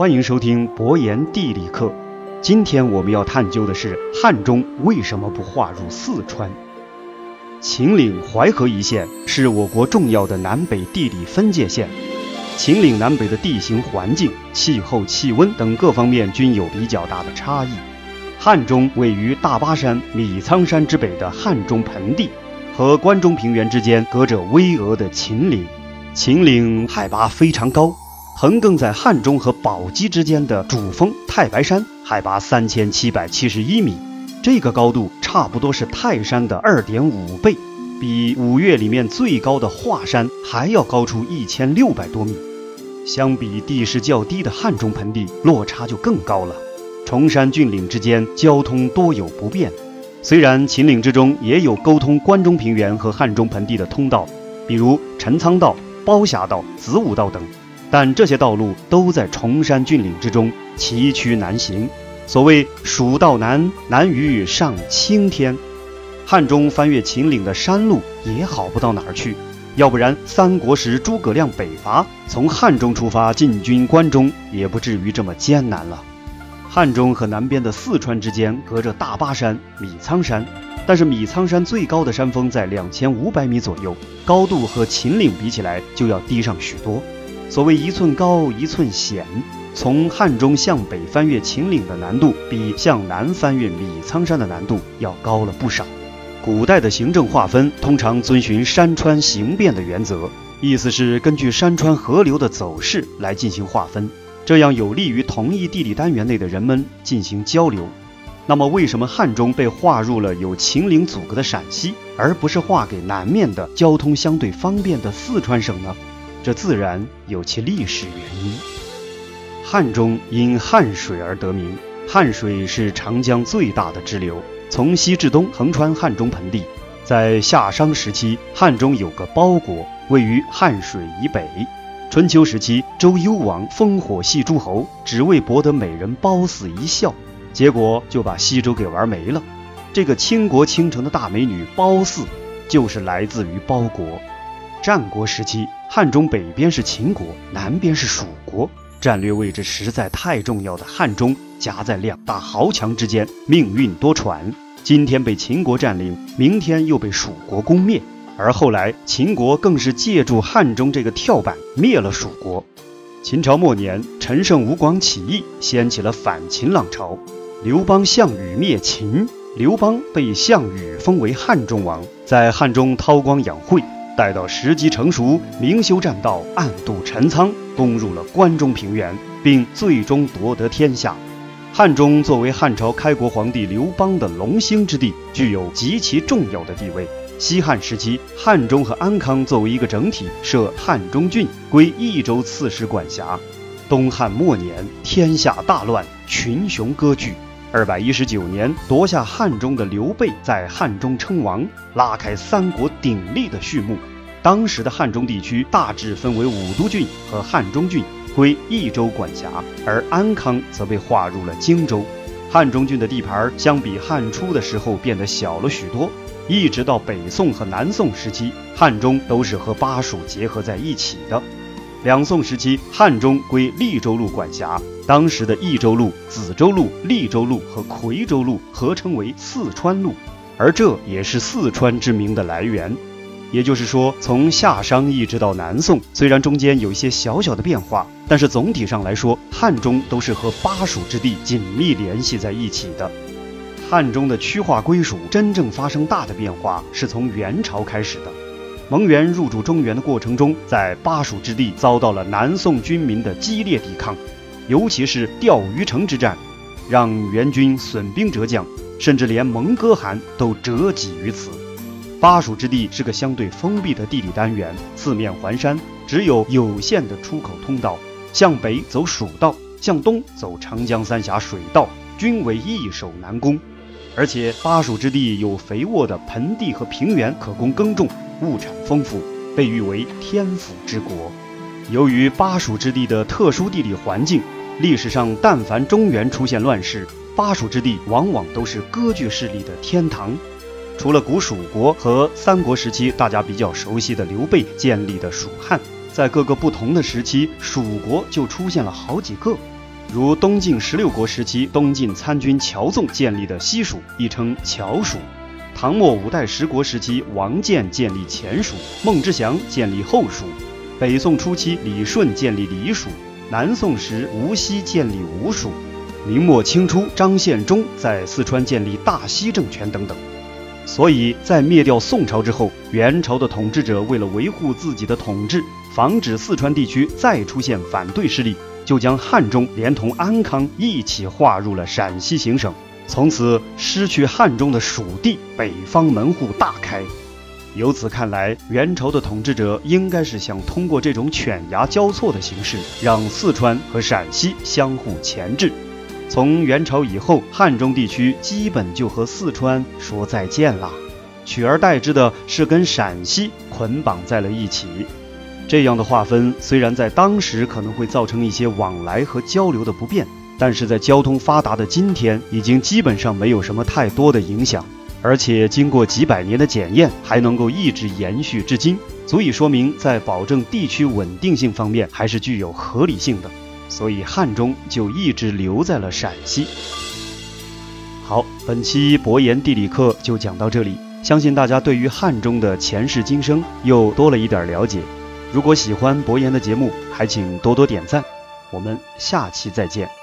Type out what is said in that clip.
欢迎收听博言地理课。今天我们要探究的是汉中为什么不划入四川？秦岭淮河一线是我国重要的南北地理分界线。秦岭南北的地形环境、气候、气温等各方面均有比较大的差异。汉中位于大巴山、米仓山之北的汉中盆地，和关中平原之间隔着巍峨的秦岭。秦岭海拔非常高。横亘在汉中和宝鸡之间的主峰太白山，海拔三千七百七十一米，这个高度差不多是泰山的二点五倍，比五岳里面最高的华山还要高出一千六百多米。相比地势较低的汉中盆地，落差就更高了。崇山峻岭之间交通多有不便，虽然秦岭之中也有沟通关中平原和汉中盆地的通道，比如陈仓道、包峡道、子午道等。但这些道路都在崇山峻岭之中，崎岖难行。所谓“蜀道难，难于上青天”。汉中翻越秦岭的山路也好不到哪儿去，要不然三国时诸葛亮北伐，从汉中出发进军关中，也不至于这么艰难了。汉中和南边的四川之间隔着大巴山、米仓山，但是米仓山最高的山峰在两千五百米左右，高度和秦岭比起来就要低上许多。所谓一寸高一寸险，从汉中向北翻越秦岭的难度，比向南翻越米仓山的难度要高了不少。古代的行政划分通常遵循山川形变的原则，意思是根据山川河流的走势来进行划分，这样有利于同一地理单元内的人们进行交流。那么，为什么汉中被划入了有秦岭阻隔的陕西，而不是划给南面的交通相对方便的四川省呢？这自然有其历史原因。汉中因汉水而得名，汉水是长江最大的支流，从西至东横穿汉中盆地。在夏商时期，汉中有个包国，位于汉水以北。春秋时期，周幽王烽火戏诸侯，只为博得美人褒姒一笑，结果就把西周给玩没了。这个倾国倾城的大美女褒姒，就是来自于包国。战国时期。汉中北边是秦国，南边是蜀国，战略位置实在太重要的汉中夹在两大豪强之间，命运多舛。今天被秦国占领，明天又被蜀国攻灭，而后来秦国更是借助汉中这个跳板灭了蜀国。秦朝末年，陈胜吴广起义，掀起了反秦浪潮。刘邦、项羽灭秦，刘邦被项羽封为汉中王，在汉中韬光养晦。待到时机成熟，明修栈道，暗度陈仓，攻入了关中平原，并最终夺得天下。汉中作为汉朝开国皇帝刘邦的龙兴之地，具有极其重要的地位。西汉时期，汉中和安康作为一个整体，设汉中郡，归益州刺史管辖。东汉末年，天下大乱，群雄割据。二百一十九年，夺下汉中的刘备在汉中称王，拉开三国鼎立的序幕。当时的汉中地区大致分为武都郡和汉中郡，归益州管辖，而安康则被划入了荆州。汉中郡的地盘相比汉初的时候变得小了许多。一直到北宋和南宋时期，汉中都是和巴蜀结合在一起的。两宋时期，汉中归利州路管辖。当时的益州路、梓州路、利州路和夔州路合称为四川路，而这也是四川之名的来源。也就是说，从夏商一直到南宋，虽然中间有一些小小的变化，但是总体上来说，汉中都是和巴蜀之地紧密联系在一起的。汉中的区划归属真正发生大的变化，是从元朝开始的。蒙元入主中原的过程中，在巴蜀之地遭到了南宋军民的激烈抵抗，尤其是钓鱼城之战，让元军损兵折将，甚至连蒙哥汗都折戟于此。巴蜀之地是个相对封闭的地理单元，四面环山，只有有限的出口通道，向北走蜀道，向东走长江三峡水道，均为易守难攻。而且巴蜀之地有肥沃的盆地和平原可供耕种。物产丰富，被誉为天府之国。由于巴蜀之地的特殊地理环境，历史上但凡中原出现乱世，巴蜀之地往往都是割据势力的天堂。除了古蜀国和三国时期大家比较熟悉的刘备建立的蜀汉，在各个不同的时期，蜀国就出现了好几个。如东晋十六国时期东晋参军乔纵建立的西蜀，亦称乔蜀；唐末五代十国时期王建建立前蜀，孟知祥建立后蜀；北宋初期李顺建立李蜀，南宋时吴锡建立吴蜀，明末清初张献忠在四川建立大西政权等等。所以在灭掉宋朝之后，元朝的统治者为了维护自己的统治，防止四川地区再出现反对势力。就将汉中连同安康一起划入了陕西行省，从此失去汉中的蜀地，北方门户大开。由此看来，元朝的统治者应该是想通过这种犬牙交错的形式，让四川和陕西相互钳制。从元朝以后，汉中地区基本就和四川说再见了，取而代之的是跟陕西捆绑在了一起。这样的划分虽然在当时可能会造成一些往来和交流的不便，但是在交通发达的今天，已经基本上没有什么太多的影响。而且经过几百年的检验，还能够一直延续至今，足以说明在保证地区稳定性方面还是具有合理性的。所以汉中就一直留在了陕西。好，本期博言地理课就讲到这里，相信大家对于汉中的前世今生又多了一点了解。如果喜欢博言的节目，还请多多点赞。我们下期再见。